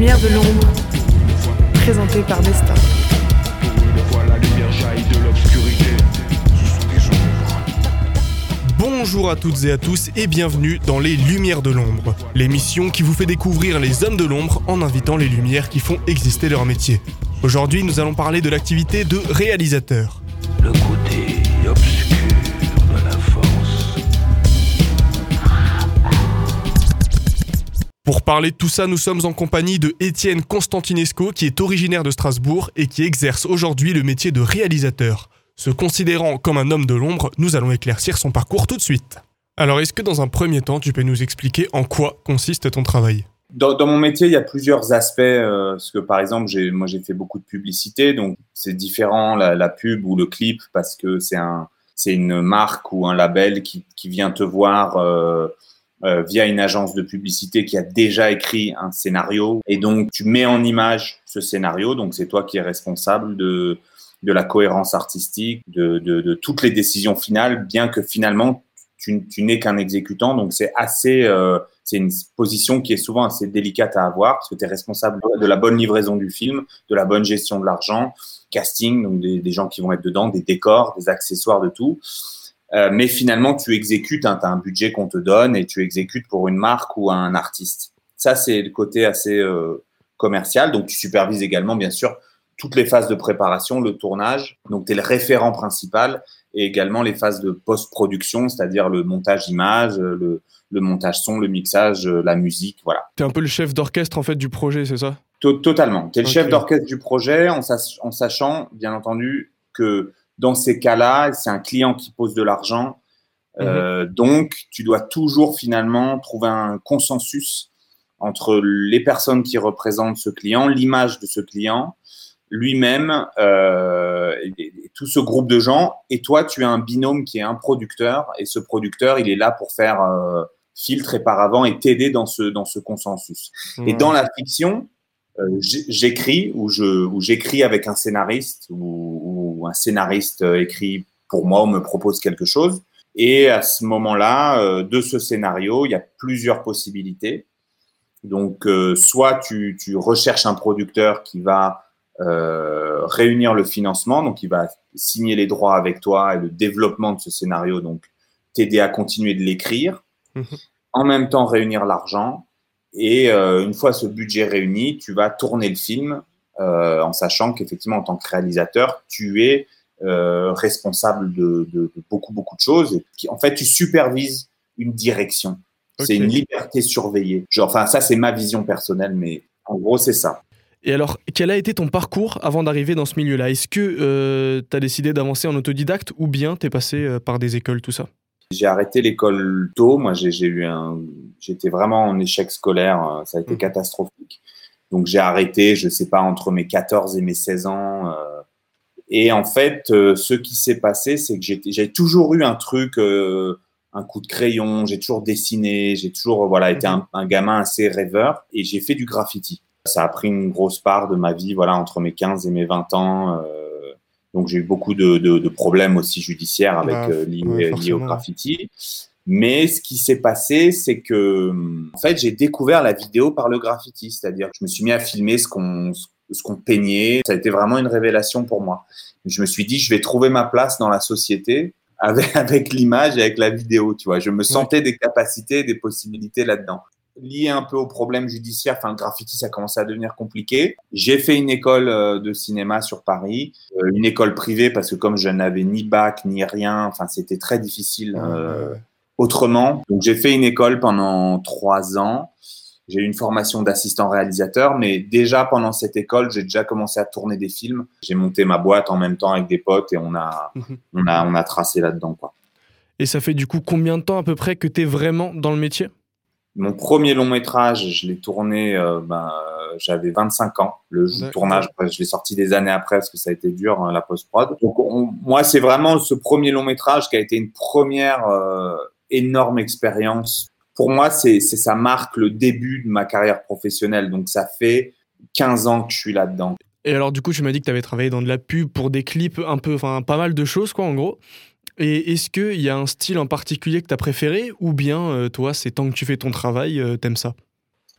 lumières de l'ombre, présentée par Destin. Bonjour à toutes et à tous et bienvenue dans Les Lumières de l'ombre, l'émission qui vous fait découvrir les hommes de l'ombre en invitant les lumières qui font exister leur métier. Aujourd'hui, nous allons parler de l'activité de réalisateur. Le Pour parler de tout ça, nous sommes en compagnie de Étienne Constantinesco, qui est originaire de Strasbourg et qui exerce aujourd'hui le métier de réalisateur. Se considérant comme un homme de l'ombre, nous allons éclaircir son parcours tout de suite. Alors, est-ce que dans un premier temps, tu peux nous expliquer en quoi consiste ton travail? Dans, mon métier, il y a plusieurs aspects. Euh, parce que par exemple, moi, j'ai fait beaucoup de publicité, donc c'est différent la, pub ou le clip parce que c'est un, c'est une marque ou un label qui, qui vient te voir euh, euh, via une agence de publicité qui a déjà écrit un scénario, et donc tu mets en image ce scénario. Donc c'est toi qui es responsable de de la cohérence artistique, de, de, de toutes les décisions finales, bien que finalement tu, tu n'es qu'un exécutant. Donc c'est assez, euh, c'est une position qui est souvent assez délicate à avoir parce que tu es responsable de la bonne livraison du film, de la bonne gestion de l'argent, casting, donc des, des, gens qui vont être dedans, des décors, des accessoires, de tout. Euh, mais finalement, tu exécutes, hein, tu as un budget qu'on te donne et tu exécutes pour une marque ou un artiste. Ça, c'est le côté assez euh, commercial. Donc, tu supervises également, bien sûr, toutes les phases de préparation, le tournage. Donc, tu es le référent principal et également les phases de post-production, c'est-à-dire le montage image, le, le, montage son, le mixage, la musique, voilà. Tu es un peu le chef d'orchestre en fait du projet, c'est ça? Totalement. Tu es le okay. chef d'orchestre du projet en, sach en, sachant, bien entendu, que dans ces cas-là, c'est un client qui pose de l'argent. -hmm. euh, donc, tu dois toujours finalement trouver un consensus entre les personnes qui représentent ce client, l'image de ce client, lui-même euh, tout ce groupe de gens. Et toi, tu as un binôme qui est un producteur. Et ce producteur, il est là pour faire euh, filtre et paravent et t'aider dans ce, dans ce consensus. Mmh. Et dans la fiction, j'écris ou j'écris avec un scénariste ou, ou, un scénariste écrit pour moi ou me propose quelque chose. Et à ce moment-là, euh, de ce scénario, il y a plusieurs possibilités. Donc, euh, soit tu, tu recherches un producteur qui va euh, réunir le financement, donc il va signer les droits avec toi et le développement de ce scénario, donc t'aider à continuer de l'écrire, mmh. en même temps réunir l'argent, et euh, une fois ce budget réuni, tu vas tourner le film euh, en sachant qu'effectivement, en tant que réalisateur, tu es euh, responsable de, de, de, beaucoup, beaucoup de choses, et qui, en fait, tu supervises une direction. Okay. C'est une liberté surveillée. Genre, enfin, ça, c'est ma vision personnelle, mais en gros, c'est ça. Et alors, quel a été ton parcours avant d'arriver dans ce milieu-là? Est-ce que euh, tu as décidé d'avancer en autodidacte ou bien tu es passé par des écoles, tout ça? J'ai arrêté l'école tôt. Moi, j'ai eu un. J'étais vraiment en échec scolaire. Ça a été mmh. catastrophique. Donc, j'ai arrêté, je sais pas, entre mes 14 et mes 16 ans. Euh, et en fait, euh, ce qui s'est passé, c'est que j'ai toujours eu un truc, euh, un coup de crayon, j'ai toujours dessiné, j'ai toujours voilà, été un, un gamin assez rêveur et j'ai fait du graffiti. Ça a pris une grosse part de ma vie, voilà, entre mes 15 et mes 20 ans. Euh, donc j'ai eu beaucoup de, de, de, problèmes aussi judiciaires avec ah, euh, liés, ouais, liés, au graffiti. Mais ce qui s'est passé, c'est que en fait j'ai découvert la vidéo par le graffiti, c'est-à-dire que je me suis mis à filmer ce qu'on ce qu'on peignait. Ça a été vraiment une révélation pour moi. Je me suis dit, je vais trouver ma place dans la société avec, avec l'image et avec la vidéo. Tu vois, je me sentais des capacités, des possibilités là-dedans lié un peu au problème judiciaire, enfin le graffiti ça commençait à devenir compliqué. J'ai fait une école euh, de cinéma sur Paris, euh, une école privée parce que comme je n'avais ni bac ni rien, enfin c'était très difficile euh, autrement. Donc j'ai fait une école pendant trois ans. J'ai eu une formation d'assistant réalisateur, mais déjà pendant cette école, j'ai déjà commencé à tourner des films. J'ai monté ma boîte en même temps avec des potes et on a, mmh. on a, on a tracé là-dedans quoi. Et ça fait du coup combien de temps à peu près que tu es vraiment dans le métier? Mon premier long métrage, je l'ai tourné, euh, ben, j'avais 25 ans. Le tournage, je l'ai sorti des années après parce que ça a été dur, hein, la post-prod. Donc, on, moi, c'est vraiment ce premier long métrage qui a été une première euh, énorme expérience. Pour moi, c'est ça marque le début de ma carrière professionnelle. Donc, ça fait 15 ans que je suis là-dedans. Et alors, du coup, tu m'as dit que tu avais travaillé dans de la pub pour des clips, un peu, enfin, pas mal de choses, quoi, en gros. Et est-ce qu'il y a un style en particulier que tu as préféré ou bien euh, toi, c'est tant que tu fais ton travail, euh, t'aimes ça?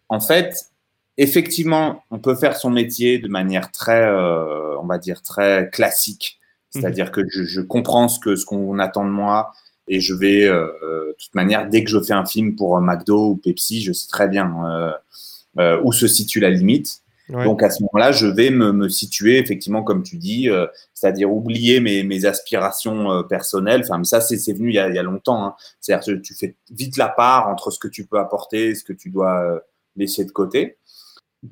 En fait, effectivement, on peut faire son métier de manière très, euh, on va dire, très classique. Mhm. C'est-à-dire que je, je comprends ce que ce qu'on attend de moi et je vais, euh, de toute manière, dès que je fais un film pour euh, McDo ou Pepsi, je sais très bien euh, où se situe la limite. Ouais. Donc à ce moment-là, je vais me, me situer effectivement, comme tu dis, euh, c'est-à-dire oublier mes, mes aspirations euh, personnelles. Enfin, ça, c'est c'est venu il y a, il y a longtemps. Hein. C'est-à-dire que tu fais vite la part entre ce que tu peux apporter et ce que tu dois euh, laisser de côté.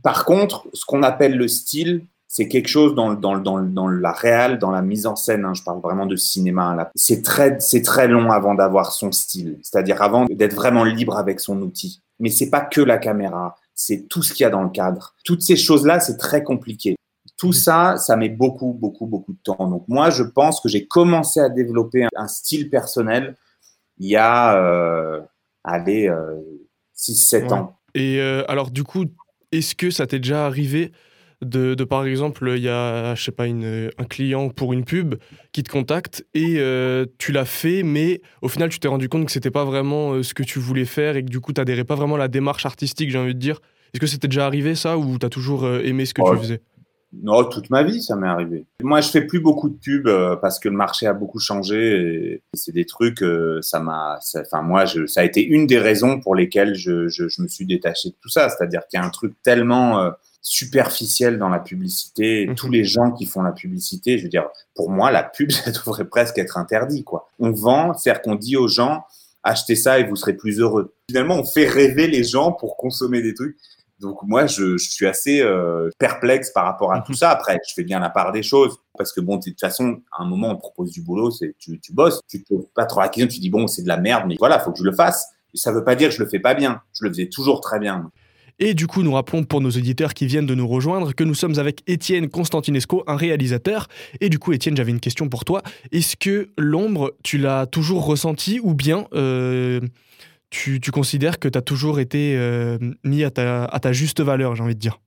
Par contre, ce qu'on appelle le style, c'est quelque chose dans, la réal, dans la mise en scène. hein, je parle vraiment de cinéma. là. C'est très, c'est très long avant d'avoir son style. C'est-à-dire avant d'être vraiment libre avec son outil. Mais c'est pas que la caméra, c'est tout ce qu'il y a dans le cadre. Toutes ces choses-là, c'est très compliqué. Tout ça, ça met beaucoup, beaucoup, beaucoup de temps. Donc moi, je pense que j'ai commencé à développer un, un style personnel il y a, euh, allez, euh, 6-7 Ouais. ans. Et euh, alors, du coup, est-ce que ça t'est déjà arrivé de, de, par exemple, il y a, je sais pas, une, un client pour une pub qui te contacte et euh, tu l'as fait, mais au final, tu t'es rendu compte que c'était pas vraiment euh, ce que tu voulais faire et que du coup, t'adhérais pas vraiment à la démarche artistique, j'ai envie de dire. Est-ce que c'était déjà arrivé ça ou t'as toujours euh, aimé ce que Ouais. tu faisais? Non, toute ma vie, ça m'est arrivé. Moi, je fais plus beaucoup de pubs parce que le marché a beaucoup changé et c'est des trucs, ça m'a, enfin moi, je, ça a été une des raisons pour lesquelles je, je, je me suis détaché de tout ça. C'est-à-dire qu'il y a un truc tellement euh, superficiel dans la publicité. Mhm. Tous les gens qui font la publicité, je veux dire, pour moi, la pub, ça devrait presque être interdit, quoi. On vend, c'est-à-dire qu'on dit aux gens, achetez ça et vous serez plus heureux. Finalement, on fait rêver les gens pour consommer des trucs. Donc moi, je, je suis assez euh, perplexe par rapport à tout ça. Après, je fais bien la part des choses parce que bon, de toute façon, à un moment, on te propose du boulot, c'est tu, tu bosses, tu te poses pas trop la question, tu dis bon, c'est de la merde, mais voilà, faut que je le fasse. Ça veut pas dire que je le fais pas bien. Je le faisais toujours très bien. Et du coup, nous rappelons pour nos auditeurs qui viennent de nous rejoindre que nous sommes avec Étienne Constantinesco, un réalisateur. Et du coup, Étienne, j'avais une question pour toi. Est-ce que l'ombre, tu l'as toujours ressenti ou bien euh, tu, tu considères que tu as toujours été euh, mis à ta, à ta juste valeur, j'ai envie de dire?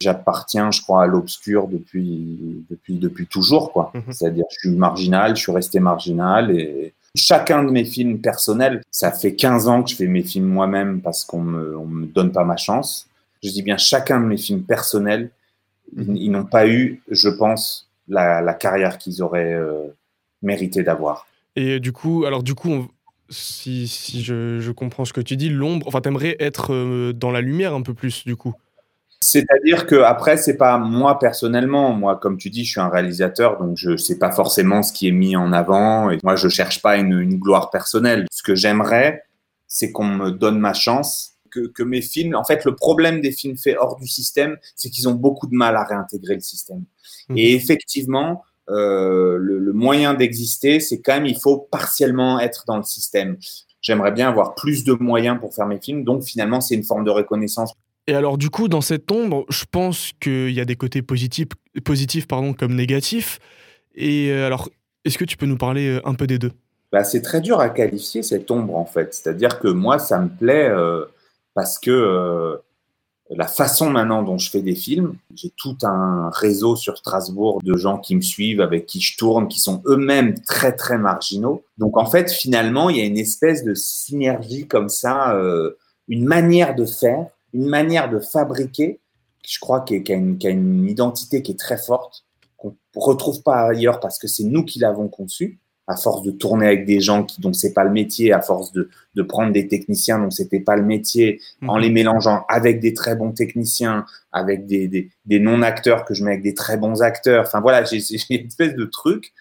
J'appartiens, je crois, à l'obscur depuis, depuis, depuis toujours, quoi. Mhm. C'est-à-dire, je suis marginal, je suis resté marginal et chacun de mes films personnels, ça fait 15 ans que je fais mes films moi-même parce qu'on me, me donne pas ma chance. Je dis bien chacun de mes films personnels, ils, n'ont pas eu, je pense, la, carrière qu'ils auraient euh, mérité d'avoir. Et du coup, alors du coup, si, si je, je comprends ce que tu dis, l'ombre, enfin, t'aimerais être euh, dans la lumière un peu plus, du coup? C'est-à-dire que après, c'est pas moi personnellement. Moi, comme tu dis, je suis un réalisateur, donc je sais pas forcément ce qui est mis en avant. Et moi, je cherche pas une, une gloire personnelle. Ce que j'aimerais, c'est qu'on me donne ma chance. Que, que mes films, en fait, le problème des films faits hors du système, c'est qu'ils ont beaucoup de mal à réintégrer le système. Mhm. Et effectivement, euh, le, le moyen d'exister, c'est quand même, il faut partiellement être dans le système. J'aimerais bien avoir plus de moyens pour faire mes films. Donc, finalement, c'est une forme de reconnaissance Et alors, du coup, dans cette ombre, je pense qu'il y a des côtés positifs, positifs pardon, comme négatifs. Et euh, alors, est-ce que tu peux nous parler euh, un peu des deux? Bah, c'est très dur à qualifier cette ombre en fait. C'est-à-dire que moi, ça me plaît euh, parce que la façon maintenant dont je fais des films, j'ai tout un réseau sur Strasbourg de gens qui me suivent, avec qui je tourne, qui sont eux-mêmes très très marginaux. Donc en fait, finalement, il y a une espèce de synergie comme ça, une manière de faire, une manière de fabriquer, je crois qui, qui a une, qui a une identité qui est très forte, qu'on ne retrouve pas ailleurs parce que c'est nous qui l'avons conçue à force de tourner avec des gens qui, dont c'est pas le métier, à force de, de prendre des techniciens dont c'était pas le métier, en les mélangeant avec des très bons techniciens, avec des, des, des non-acteurs que je mets avec des très bons acteurs. Enfin voilà, j'ai une espèce de truc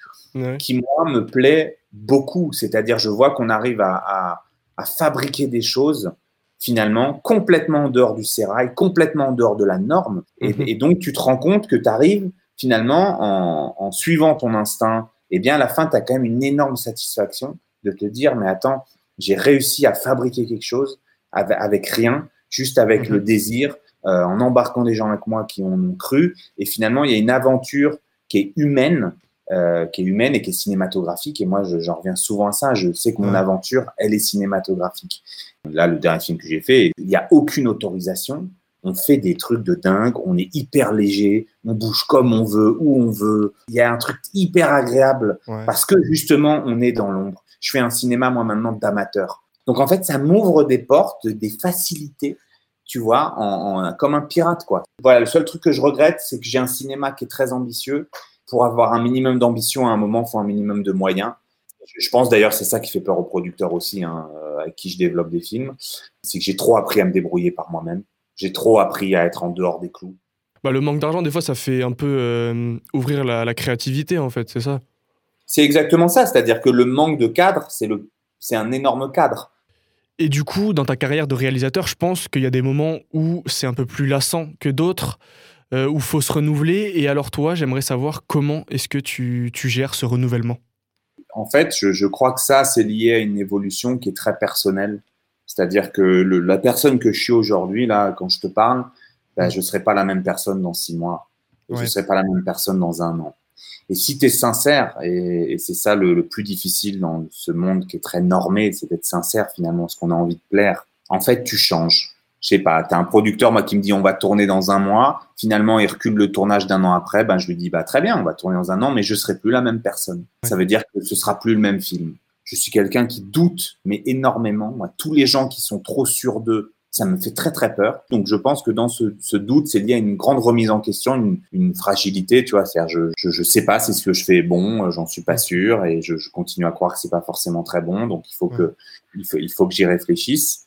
qui, moi, me plaît beaucoup. C'est-à-dire, je vois qu'on arrive à, à, à fabriquer des choses finalement complètement en dehors du sérail, complètement en dehors de la norme. Et, Mhm. et donc, tu te rends compte que tu arrives finalement en, en suivant ton instinct. Et bien, à la fin, tu as quand même une énorme satisfaction de te dire, mais attends, j'ai réussi à fabriquer quelque chose avec, avec rien, juste avec Mhm. le désir, euh, en embarquant des gens avec moi qui en ont cru. Et finalement, il y a une aventure qui est humaine, euh, qui est humaine et qui est cinématographique. Et moi, je- j'en reviens souvent à ça. Je sais que mon aventure, elle est cinématographique. Là, le dernier film que j'ai fait, il n'y a aucune autorisation. On fait des trucs de dingue, on est hyper léger, on bouge comme on veut, où on veut. Il y a un truc hyper agréable Ouais. parce que justement, on est dans l'ombre. Je fais un cinéma, moi, maintenant, d'amateur. Donc, en fait, ça m'ouvre des portes, des facilités tu vois, en, comme un pirate, quoi. Voilà, le seul truc que je regrette, c'est que j'ai un cinéma qui est très ambitieux. Pour avoir un minimum d'ambition, à un moment, il faut un minimum de moyens. Je pense d'ailleurs, c'est ça qui fait peur aux producteurs aussi, hein, euh, avec qui je développe des films. C'est que j'ai trop appris à me débrouiller par moi-même. J'ai trop appris à être en dehors des clous. Bah, le manque d'argent, des fois, ça fait un peu euh, ouvrir la, créativité, en fait, c'est ça? C'est exactement ça. C'est-à-dire que le manque de cadre, c'est, le, c'est un énorme cadre. Et du coup, dans ta carrière de réalisateur, je pense qu'il y a des moments où c'est un peu plus lassant que d'autres, euh, où il faut se renouveler. Et alors toi, j'aimerais savoir comment est-ce que tu, tu, gères ce renouvellement? En fait, je, je, crois que ça, c'est lié à une évolution qui est très personnelle. C'est-à-dire que le, la personne que je suis aujourd'hui, là, quand je te parle, ben, je ne serai pas la même personne dans six mois. Je ne serai pas la même personne dans un an. Et si tu es sincère, et, c'est ça le, plus difficile dans ce monde qui est très normé, c'est d'être sincère finalement, ce qu'on a envie de plaire. En fait, tu changes. Je sais pas, tu as un producteur moi qui me dit on va tourner dans un mois, finalement il recule le tournage d'un an après, ben je lui dis bah très bien, on va tourner dans un an, mais je serai plus la même personne. Ça veut dire que ce sera plus le même film. Je suis quelqu'un qui doute, mais énormément. Moi, tous les gens qui sont trop sûrs d'eux, ça me fait très très peur. Donc je pense que dans ce, doute, c'est lié à une grande remise en question, une, fragilité, tu vois. cest je, je, je sais pas si ce que je fais est bon, j'en suis pas sûr, et je, je continue à croire que c'est pas forcément très bon. Donc il faut que il faut, il faut que j'y réfléchisse.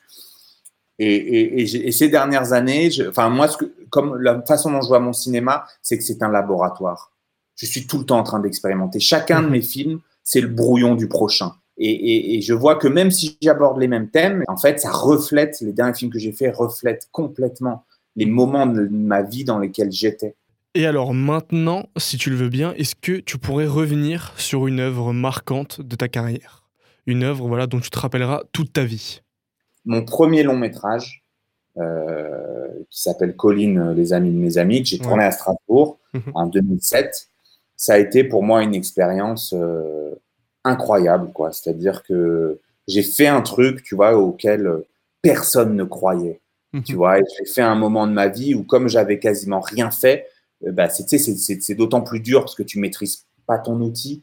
Et, et, et, ces dernières années, enfin moi, ce que, comme la façon dont je vois mon cinéma, c'est que c'est un laboratoire. Je suis tout le temps en train d'expérimenter. Chacun de mmh. mes films, c'est le brouillon du prochain. Et, et, je vois que même si j'aborde les mêmes thèmes, en fait, ça reflète, les derniers films que j'ai faits reflètent complètement les moments de ma vie dans lesquels j'étais. Et alors maintenant, si tu le veux bien, est-ce que tu pourrais revenir sur une œuvre marquante de ta carrière? Une œuvre voilà, dont tu te rappelleras toute ta vie Mon premier long métrage, euh, qui s'appelle Colline, les amis de mes amis, que j'ai tourné à Strasbourg mhm. en 2007, ça a été pour moi une expérience... Euh, incroyable, quoi. C'est-à-dire que j'ai fait un truc, tu vois, auquel personne ne croyait. Mhm. Tu vois, j'ai fait un moment de ma vie où, comme j'avais quasiment rien fait, euh, bah, c'est d'autant plus dur parce que tu maîtrises pas ton outil.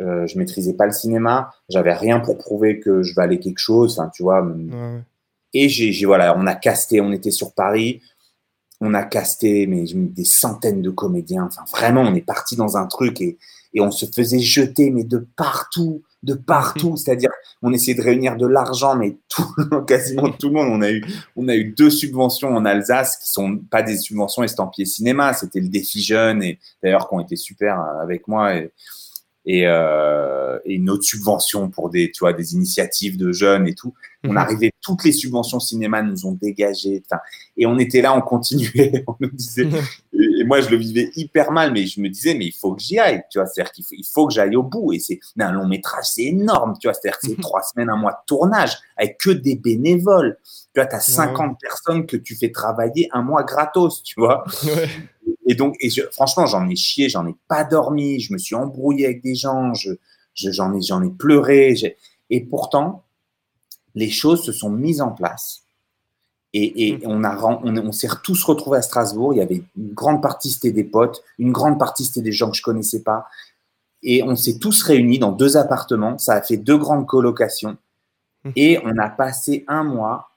Euh, je maîtrisais pas le cinéma, j'avais rien pour prouver que je valais quelque chose, tu vois. Et j'ai, voilà, on a casté, on était sur Paris, on a casté mais, des centaines de comédiens. Enfin, vraiment, on est parti dans un truc et, et on se faisait jeter, mais de partout, de partout. C'est-à-dire, on essayait de réunir de l'argent, mais tout, quasiment tout le monde. On a eu, on a eu deux subventions en Alsace qui sont pas des subventions estampillées cinéma. C'était le défi jeune et d'ailleurs qui ont été super avec moi. Et, et, euh, et, une autre subvention pour des, tu vois, des initiatives de jeunes et tout. On mhm. arrivait, toutes les subventions cinéma nous ont dégagé. Et on était là, on continuait, on nous disait. Et, moi, je le vivais hyper mal, mais je me disais, mais il faut que j'y aille, tu vois. C'est-à-dire qu'il faut, il faut que j'aille au bout. Et c'est un long métrage, c'est énorme, tu vois. C'est-à-dire que c'est mhm. trois semaines, un mois de tournage avec que des bénévoles. Tu vois, tu as 50 personnes que tu fais travailler un mois gratos, tu vois. Et donc, et franchement, j'en ai chié, j'en ai pas dormi, je me suis embrouillé avec des gens, je, j'en ai, j'en ai pleuré. Et pourtant, les choses se sont mises en place. Et, et mmh. on, a, on, on s'est tous retrouvés à Strasbourg. Il y avait une grande partie, c'était des potes, une grande partie, c'était des gens que je connaissais pas. Et on s'est tous réunis dans deux appartements. Ça a fait deux grandes colocations. Mmh. Et on a passé un mois.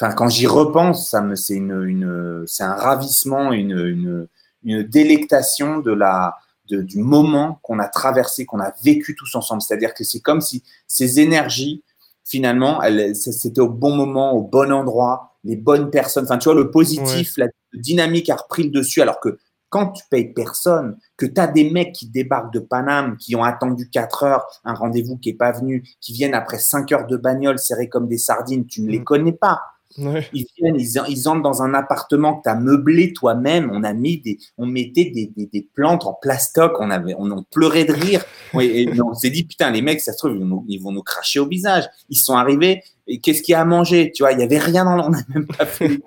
Enfin, quand j'y repense, ça me, c'est une, une c'est un ravissement, une, une, une délectation de la, de, du moment qu'on a traversé, qu'on a vécu tous ensemble. C'est-à-dire que c'est comme si ces énergies, finalement, c'était au bon moment, au bon endroit, les bonnes personnes. Enfin, tu vois, le positif, la dynamique a repris le dessus, alors que quand tu payes personne, que tu as des mecs qui débarquent de Paname, qui ont attendu 4 heures, un rendez-vous qui est pas venu, qui viennent après 5 heures de bagnole serrés comme des sardines, tu ne les mm. connais pas. Ils viennent, ils, entrent dans un appartement que tu as meublé toi-même. On a mis des, on mettait des, des, des, plantes en plastoc. On avait, on pleurait de rire. et on s'est dit, putain, les mecs, ça se trouve, ils vont, nous, ils vont nous cracher au visage. Ils sont arrivés. Et qu'est-ce qu'il y a à manger? Tu vois, il y avait rien dans, on n'a même pas fait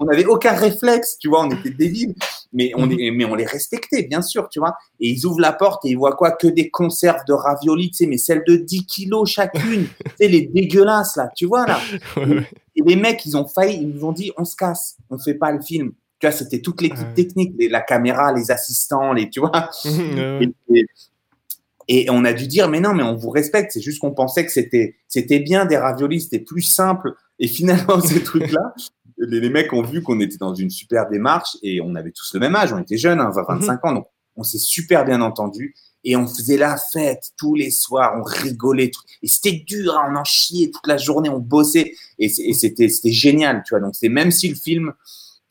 on n'avait aucun réflexe, tu vois, on était débiles, mais on, mhm. mais on les respectait, bien sûr, tu vois. Et ils ouvrent la porte et ils voient quoi? Que des conserves de raviolis, tu sais, mais celles de 10 kilos chacune, tu sais, les dégueulasses, là, tu vois, là. Et les mecs, ils ont failli, ils nous ont dit, on se casse, on fait pas le film. Tu vois, c'était toute l'équipe technique, la caméra, les assistants, les, tu vois. et, et, on a dû dire, mais non, mais on vous respecte, c'est juste qu'on pensait que c'était, c'était bien des raviolis, c'était plus simple. Et finalement, ces trucs-là, les, les mecs ont vu qu'on était dans une super démarche et on avait tous le même âge, on était jeunes, hein, 25 ans, donc on s'est super bien entendu et on faisait la fête tous les soirs, on rigolait, tout. et c'était dur, hein, on en chiait toute la journée, on bossait et c'était génial, tu vois. Donc c'est même si le film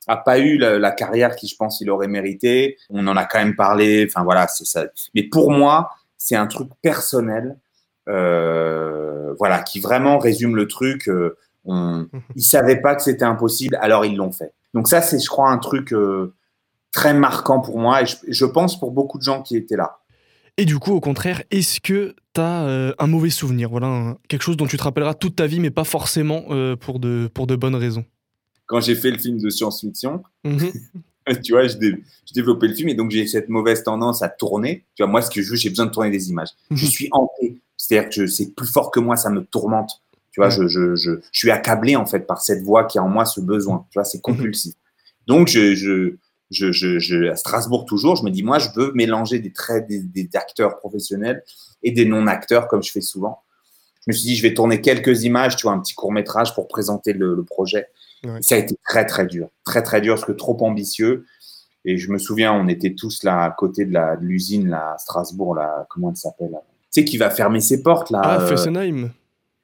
a pas eu la, la carrière qui, je pense, il aurait mérité, on en a quand même parlé. Enfin voilà, c'est ça. Mais pour moi, c'est un truc personnel, euh, voilà, qui vraiment résume le truc. euh, on, ils savaient pas que c'était impossible, alors ils l'ont fait. Donc ça, c'est, je crois, un truc euh, très marquant pour moi et je, je pense pour beaucoup de gens qui étaient là. Et du coup, au contraire, est-ce que tu as un mauvais souvenir? Voilà, un- quelque chose dont tu te rappelleras toute ta vie, mais pas forcément euh, pour, de, pour de bonnes raisons. Quand j'ai fait le film de science-fiction, Mhm. tu vois, je, dé- je développais le film et donc j'ai cette mauvaise tendance à tourner. Tu vois, moi, ce que je veux, j'ai besoin de tourner des images. Je Mhm. suis hanté. C'est-à-dire que c'est plus fort que moi, ça me tourmente. Tu vois, Ouais. je, je, je, je suis accablé en fait par cette voix qui a en moi ce besoin. Tu vois, c'est compulsif. Donc, je, je, je, je, à Strasbourg toujours, je me dis, moi, je veux mélanger des traits des, des acteurs professionnels et des non-acteurs, comme je fais souvent. Je me suis dit, je vais tourner quelques images, tu vois, un petit court métrage pour présenter le, le projet. Ouais. Ça a été très, très dur. Très, très dur, parce que trop ambitieux. Et je me souviens, on était tous là à côté de l'usine, là, à Strasbourg, là, comment elle s'appelle Tu sais, qui va fermer ses portes, là. Ah, euh, Fessenheim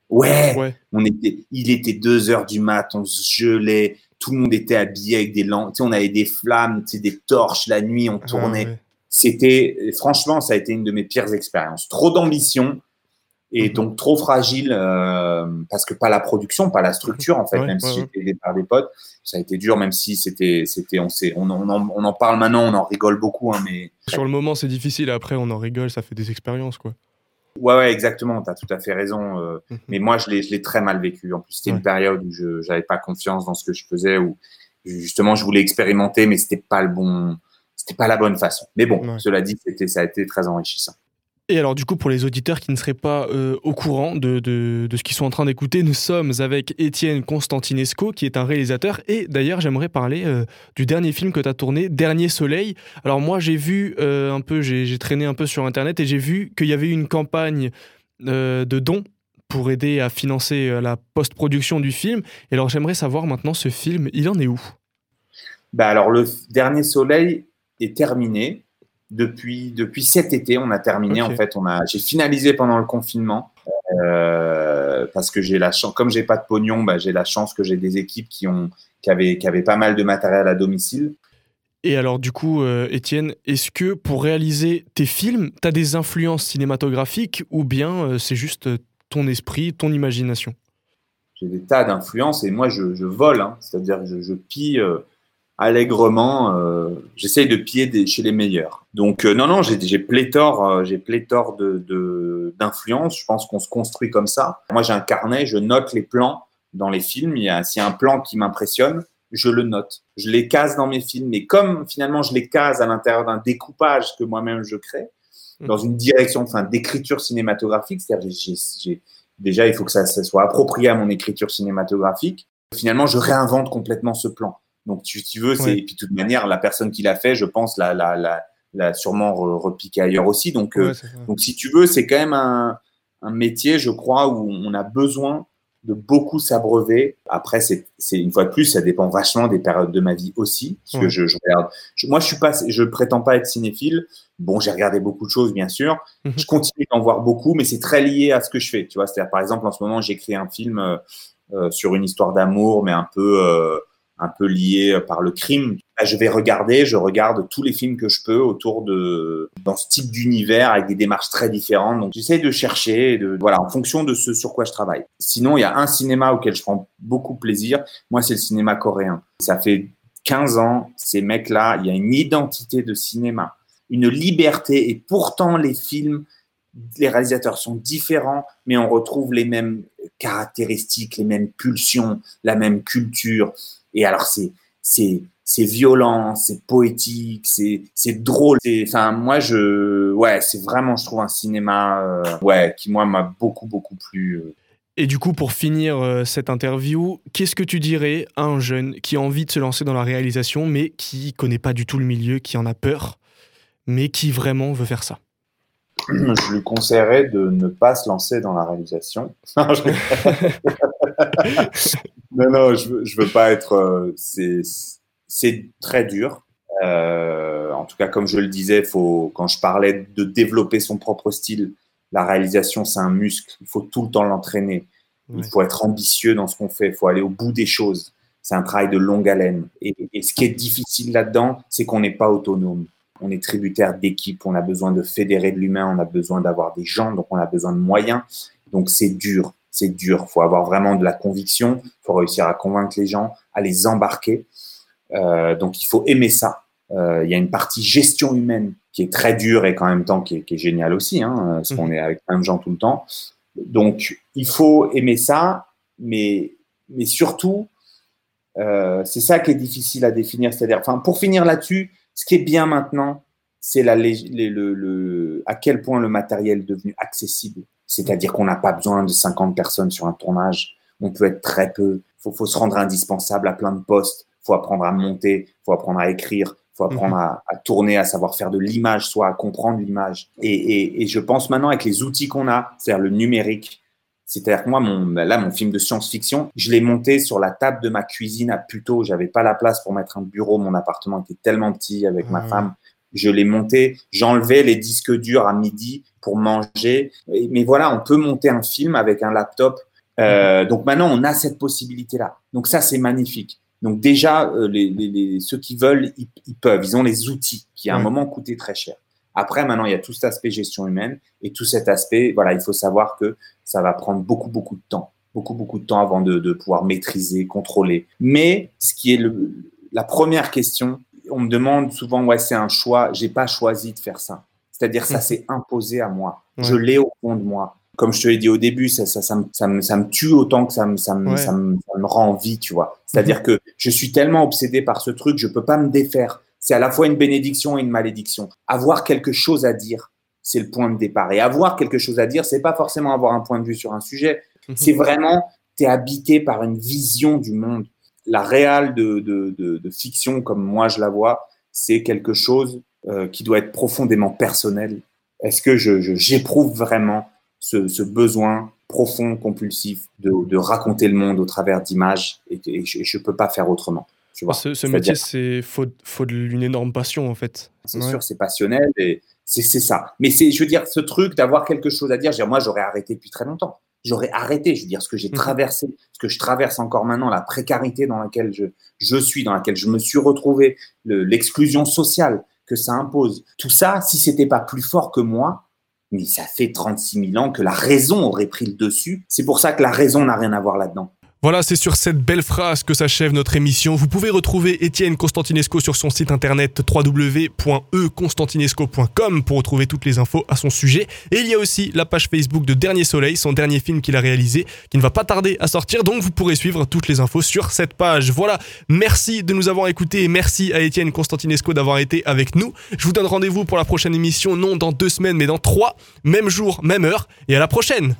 ouais, Ouais. on était, il était 2 heures du mat, on se gelait, tout le monde était habillé avec des lampes, on avait des flammes, des torches la nuit, on tournait. Ah, ouais. C'était, franchement, ça a été une de mes pires expériences. Trop d'ambition et Mhm. donc trop fragile euh, parce que pas la production, pas la structure en fait. Ouais, même ouais, si j'étais aidé par des potes, ça a été dur. Même si c'était, c'était, on sait, on, on en, on en parle maintenant, on en rigole beaucoup, hein, mais Sur le moment, c'est difficile. Après, on en rigole, ça fait des expériences, quoi. Ouais, ouais, exactement. Tu as tout à fait raison. euh, Mhm. Mais moi, je l'ai, je l'ai très mal vécu. En plus, c'était Ouais. une période où je n'avais pas confiance dans ce que je faisais, où justement, je voulais expérimenter, mais c'était pas le bon, c'était pas la bonne façon. Mais bon, Ouais. cela dit, c'était, ça a été très enrichissant. Et alors, du coup, pour les auditeurs qui ne seraient pas euh, au courant de, ce qu'ils sont en train d'écouter, nous sommes avec Étienne Constantinesco, qui est un réalisateur. Et d'ailleurs, j'aimerais parler euh, du dernier film que tu as tourné, Dernier Soleil. Alors, moi, j'ai vu euh, un peu, j'ai traîné un peu sur Internet et j'ai vu qu'il y avait eu une campagne de dons pour aider à financer la post-production du film. Et alors, j'aimerais savoir maintenant, ce film, il en est où? Bah alors, le dernier soleil est terminé. Depuis, depuis cet été, on a terminé. En fait, on a, j'ai finalisé pendant le confinement euh, parce que j'ai la chance, comme j'ai pas de pognon, bah, j'ai la chance que j'ai des équipes qui ont, qui avaient, qui avaient pas mal de matériel à domicile. Et alors, du coup, euh, Étienne, est-ce que pour réaliser tes films, tu as des influences cinématographiques ou bien euh, c'est juste euh, ton esprit, ton imagination? J'ai des tas d'influences et moi, je, je vole, hein. c'est-à-dire je, je pille euh, allègrement. euh, J'essaye de piller des- chez les meilleurs. Donc, euh, non, non, j'ai pléthore, euh, j'ai pléthore de- de- d'influences. je pense qu'on se construit comme ça. Moi, j'ai un carnet, je note les plans dans les films. Il y a, s'il y a un plan qui m'impressionne, je le note. Je les case dans mes films. Et comme finalement, je les case à l'intérieur d'un découpage que moi-même je crée, dans une direction, enfin, d'écriture cinématographique, c'est-à-dire, j'ai- déjà, il faut que ça, ça soit approprié à mon écriture cinématographique. Finalement, je réinvente complètement ce plan. Donc, tu, tu veux, c'est, et puis de toute manière, la personne qui l'a fait, je pense, l'a, l'a, l'a, l'a sûrement re- repiqué ailleurs aussi. Donc, euh, donc, si tu veux, c'est quand même un, un métier, je crois, où on a besoin de beaucoup s'abreuver. Après, c'est, c'est une fois de plus, ça dépend vachement des périodes de ma vie aussi. Parce que je, je regarde. je- moi, je suis pas, je prétends pas être cinéphile. Bon, j'ai regardé beaucoup de choses, bien sûr. Mhm. Je continue d'en voir beaucoup, mais c'est très lié à ce que je fais. Tu vois, c'est-à-dire, par exemple, en ce moment, j'écris un film euh, euh, sur une histoire d'amour, mais un peu, euh, un peu lié par le crime. Je vais regarder, je regarde tous les films que je peux autour de dans ce type d'univers avec des démarches très différentes. Donc, j'essaie de chercher, voilà, en fonction de ce sur quoi je travaille. Sinon, il y a un cinéma auquel je prends beaucoup plaisir. Moi, c'est le cinéma coréen. Ça fait 15 ans, ces mecs-là, il y a une identité de cinéma, une liberté, et pourtant les films, les réalisateurs sont différents, mais on retrouve les mêmes caractéristiques, les mêmes pulsions, la même culture. Et alors, c'est, c'est, c'est violent, c'est poétique, c'est, c'est drôle. C'est, enfin, moi, je, ouais, c'est vraiment, je trouve, un cinéma, euh, ouais, qui, moi, m'a beaucoup, beaucoup plu. euh. Et du coup, pour finir euh, cette interview, qu'est-ce que tu dirais à un jeune qui a envie de se lancer dans la réalisation, mais qui connaît pas du tout le milieu, qui en a peur, mais qui vraiment veut faire ça? Je lui conseillerais de ne pas se lancer dans la réalisation. Non, je rigole. Non, non, je, je veux pas être. euh, c'est, très dur. Euh, en tout cas, comme je le disais, faut, quand je parlais de développer son propre style, la réalisation, c'est un muscle. Il faut tout le temps l'entraîner. Il faut être ambitieux dans ce qu'on fait. Il faut aller au bout des choses. C'est un travail de longue haleine. Et, et ce qui est difficile là-dedans, c'est qu'on n'est pas autonome. On est tributaire d'équipes. On a besoin de fédérer de l'humain. On a besoin d'avoir des gens. Donc, on a besoin de moyens. Donc, c'est dur. C'est dur. Il faut avoir vraiment de la conviction. Il faut réussir à convaincre les gens, à les embarquer. Euh, donc, il faut aimer ça. Euh, Il y a une partie gestion humaine qui est très dure et qu'en même temps qui est, qui est géniale aussi, hein, parce qu'on est avec plein de gens tout le temps. Donc, il faut aimer ça, mais, mais surtout, euh, c'est ça qui est difficile à définir. C'est-à-dire, enfin, pour finir là-dessus, ce qui est bien maintenant, c'est la, lég- les- le, le- à quel point le matériel est devenu accessible. C'est-à-dire qu'on n'a pas besoin de 50 personnes sur un tournage. On peut être très peu. Il faut, faut se rendre indispensable à plein de postes. Il faut apprendre à monter. Il faut apprendre à écrire. Il faut apprendre à, à tourner, à savoir faire de l'image, soit à comprendre l'image. Et, et, et je pense maintenant avec les outils qu'on a, c'est-à-dire le numérique, c'est-à-dire que moi, mon, là, mon film de science-fiction, je l'ai monté sur la table de ma cuisine à Puteaux. J'avais pas la place pour mettre un bureau. Mon appartement était tellement petit avec ma femme. Je l'ai monté. J'enlevais les disques durs à midi pour manger. Mais voilà, on peut monter un film avec un laptop. Euh, donc maintenant, on a cette possibilité-là. Donc ça, c'est magnifique. Donc déjà, euh, les, les- les- ceux qui veulent, ils, ils peuvent. Ils ont les outils qui, à un Ouais. moment, coûtaient très cher. Après, maintenant, il y a tout cet aspect gestion humaine et tout cet aspect, voilà, il faut savoir que ça va prendre beaucoup, beaucoup de temps. Beaucoup, beaucoup de temps avant de, de pouvoir maîtriser, contrôler. Mais ce qui est le, la première question, on me demande souvent, ouais, c'est un choix, j'ai pas choisi de faire ça. C'est-à-dire, ça Mhm. s'est imposé à moi. Ouais. Je l'ai au fond de moi. Comme je te l'ai dit au début, ça, ça, ça, me, ça, me, ça me tue autant que ça me, ça me, Ouais. ça me, ça me rend envie, tu vois. C'est-à-dire que je suis tellement obsédé par ce truc, je peux pas me défaire. C'est à la fois une bénédiction et une malédiction. Avoir quelque chose à dire, c'est le point de départ. Et avoir quelque chose à dire, c'est pas forcément avoir un point de vue sur un sujet. C'est vraiment, tu es habité par une vision du monde. La réale de, de, de, de fiction, comme moi je la vois, c'est quelque chose euh, qui doit être profondément personnel. Est-ce que je, je- j'éprouve vraiment ce, ce besoin profond, compulsif de, de raconter le monde au travers d'images et, je ne peux pas faire autrement. Tu vois? Ce, métier, c'est faut, faut une énorme passion en fait. c'est Ouais. sûr, c'est passionnel et c'est c'est ça. Mais c'est, je veux dire, ce truc d'avoir quelque chose à dire, dire, moi, j'aurais arrêté depuis très longtemps. J'aurais arrêté, je veux dire, ce que j'ai Mhm. traversé, ce que je traverse encore maintenant, la précarité dans laquelle je, je suis, dans laquelle je me suis retrouvé, le- l'exclusion sociale que ça impose. Tout ça, si c'était pas plus fort que moi, mais ça fait 36 000 ans que la raison aurait pris le dessus. C'est pour ça que la raison n'a rien à voir là-dedans. Voilà, c'est sur cette belle phrase que s'achève notre émission. Vous pouvez retrouver Étienne Constantinesco sur son site internet www.econstantinesco.com pour retrouver toutes les infos à son sujet. Et il y a aussi la page Facebook de Dernier Soleil, son dernier film qu'il a réalisé, qui ne va pas tarder à sortir. Donc vous pourrez suivre toutes les infos sur cette page. Voilà, merci de nous avoir écoutés et merci à Étienne Constantinesco d'avoir été avec nous. Je vous donne rendez-vous pour la prochaine émission, non dans deux semaines, mais dans trois, même jour, même heure. Et à la prochaine